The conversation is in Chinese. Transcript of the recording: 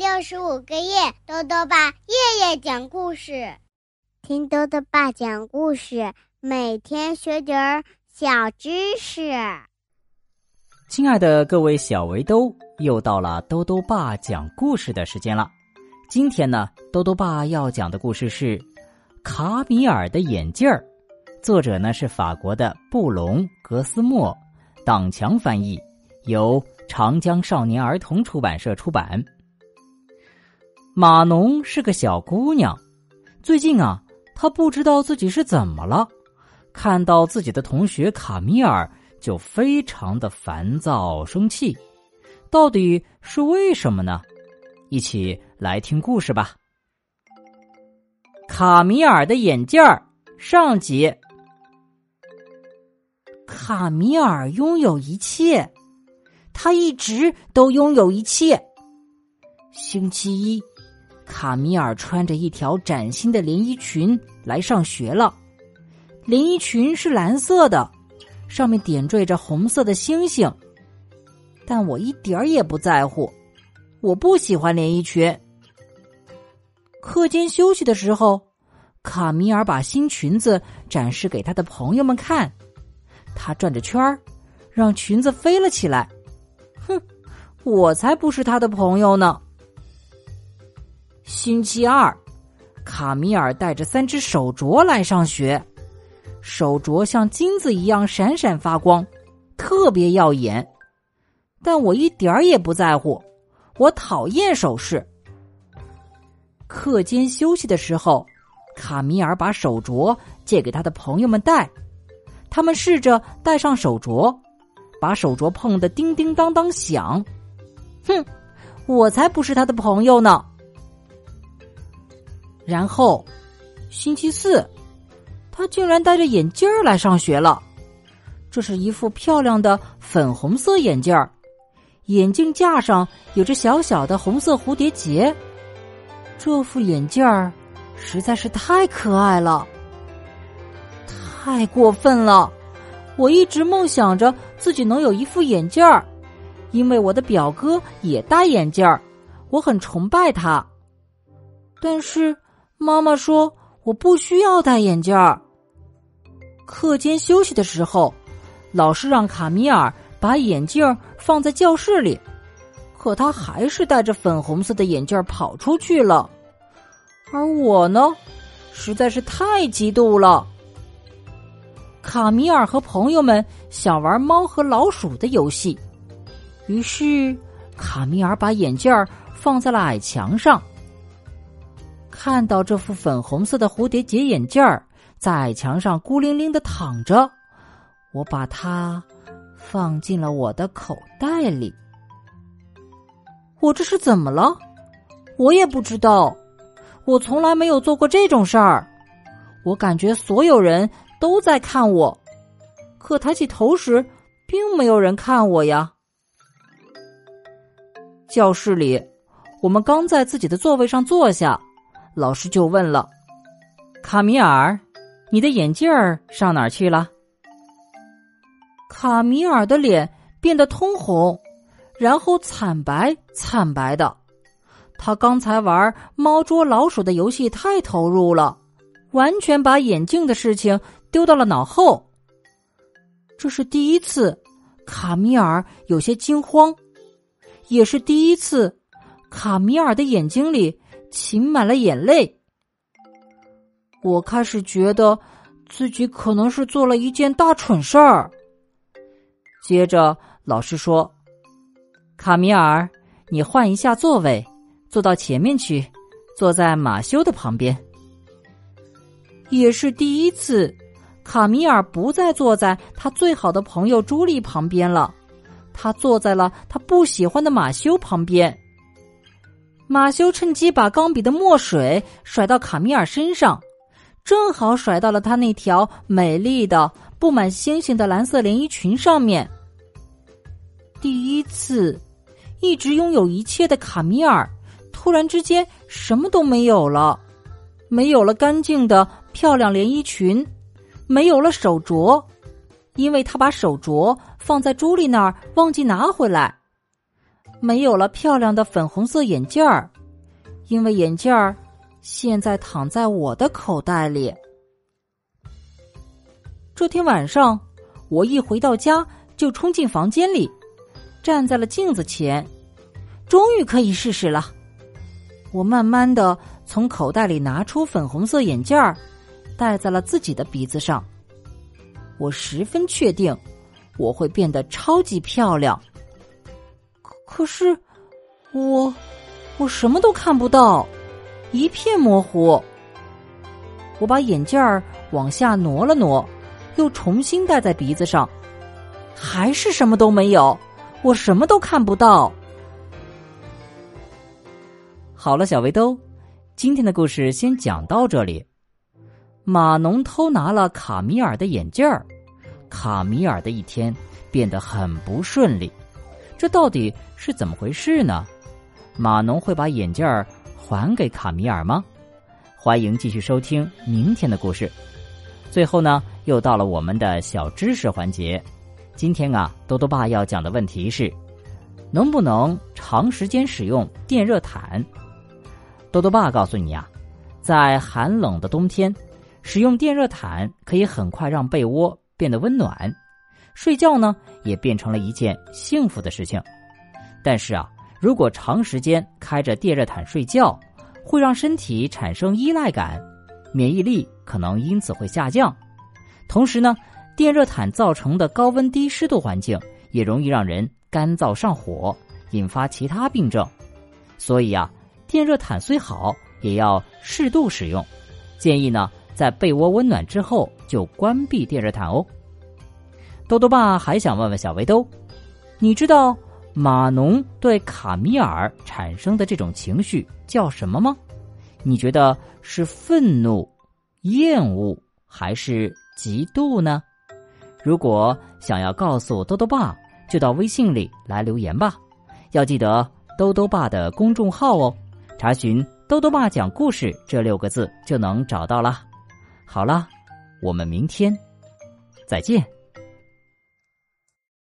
六十五个夜，豆豆爸夜夜讲故事，听豆豆爸讲故事，每天学点儿小知识。亲爱的各位小围兜，又到了豆豆爸讲故事的时间了。今天呢，豆豆爸要讲的故事是《卡米尔的眼镜儿》，作者呢是法国的布隆格斯莫，党强翻译，由长江少年儿童出版社出版。马农是个小姑娘，最近啊，她不知道自己是怎么了，看到自己的同学卡米尔就非常的烦躁生气，到底是为什么呢？一起来听故事吧。卡米尔的眼镜儿上集。卡米尔拥有一切，他一直都拥有一切。星期一。卡米尔穿着一条崭新的连衣裙来上学了，连衣裙是蓝色的，上面点缀着红色的星星。但我一点儿也不在乎，我不喜欢连衣裙。课间休息的时候，卡米尔把新裙子展示给他的朋友们看，他转着圈儿，让裙子飞了起来。哼，我才不是他的朋友呢。星期二，卡米尔带着三只手镯来上学，手镯像金子一样闪闪发光，特别耀眼。但我一点儿也不在乎，我讨厌首饰。课间休息的时候，卡米尔把手镯借给他的朋友们戴，他们试着戴上手镯，把手镯碰得叮叮当当响。哼，我才不是他的朋友呢。然后，星期四，他竟然戴着眼镜儿来上学了。这是一副漂亮的粉红色眼镜儿，眼镜架上有着小小的红色蝴蝶结。这副眼镜儿实在是太可爱了，太过分了！我一直梦想着自己能有一副眼镜儿，因为我的表哥也戴眼镜儿，我很崇拜他。但是。妈妈说：“我不需要戴眼镜儿。”课间休息的时候，老师让卡米尔把眼镜放在教室里，可他还是戴着粉红色的眼镜跑出去了。而我呢，实在是太嫉妒了。卡米尔和朋友们想玩猫和老鼠的游戏，于是卡米尔把眼镜放在了矮墙上。看到这副粉红色的蝴蝶结眼镜儿在墙上孤零零的躺着，我把它放进了我的口袋里。我这是怎么了？我也不知道。我从来没有做过这种事儿。我感觉所有人都在看我，可抬起头时，并没有人看我呀。教室里，我们刚在自己的座位上坐下。老师就问了：“卡米尔，你的眼镜儿上哪儿去了？”卡米尔的脸变得通红，然后惨白惨白的。他刚才玩猫捉老鼠的游戏太投入了，完全把眼镜的事情丢到了脑后。这是第一次，卡米尔有些惊慌，也是第一次，卡米尔的眼睛里。噙满了眼泪，我开始觉得自己可能是做了一件大蠢事儿。接着，老师说：“卡米尔，你换一下座位，坐到前面去，坐在马修的旁边。”也是第一次，卡米尔不再坐在他最好的朋友朱莉旁边了，他坐在了他不喜欢的马修旁边。马修趁机把钢笔的墨水甩到卡米尔身上，正好甩到了他那条美丽的、布满星星的蓝色连衣裙上面。第一次，一直拥有一切的卡米尔，突然之间什么都没有了，没有了干净的漂亮连衣裙，没有了手镯，因为他把手镯放在朱莉那儿，忘记拿回来。没有了漂亮的粉红色眼镜儿，因为眼镜儿现在躺在我的口袋里。这天晚上，我一回到家就冲进房间里，站在了镜子前，终于可以试试了。我慢慢的从口袋里拿出粉红色眼镜儿，戴在了自己的鼻子上。我十分确定，我会变得超级漂亮。可是，我我什么都看不到，一片模糊。我把眼镜儿往下挪了挪，又重新戴在鼻子上，还是什么都没有，我什么都看不到。好了，小围兜，今天的故事先讲到这里。马农偷拿了卡米尔的眼镜儿，卡米尔的一天变得很不顺利。这到底是怎么回事呢？马农会把眼镜儿还给卡米尔吗？欢迎继续收听明天的故事。最后呢，又到了我们的小知识环节。今天啊，多多爸要讲的问题是：能不能长时间使用电热毯？多多爸告诉你啊，在寒冷的冬天，使用电热毯可以很快让被窝变得温暖，睡觉呢也变成了一件幸福的事情。但是啊，如果长时间开着电热毯睡觉，会让身体产生依赖感，免疫力可能因此会下降。同时呢，电热毯造成的高温低湿度环境也容易让人干燥上火，引发其他病症。所以啊。电热毯虽好，也要适度使用。建议呢，在被窝温暖之后就关闭电热毯哦。豆豆爸还想问问小围兜，你知道马农对卡米尔产生的这种情绪叫什么吗？你觉得是愤怒、厌恶还是嫉妒呢？如果想要告诉豆豆爸，就到微信里来留言吧。要记得豆豆爸的公众号哦。查询“豆豆爸讲故事”这六个字就能找到了。好了，我们明天再见。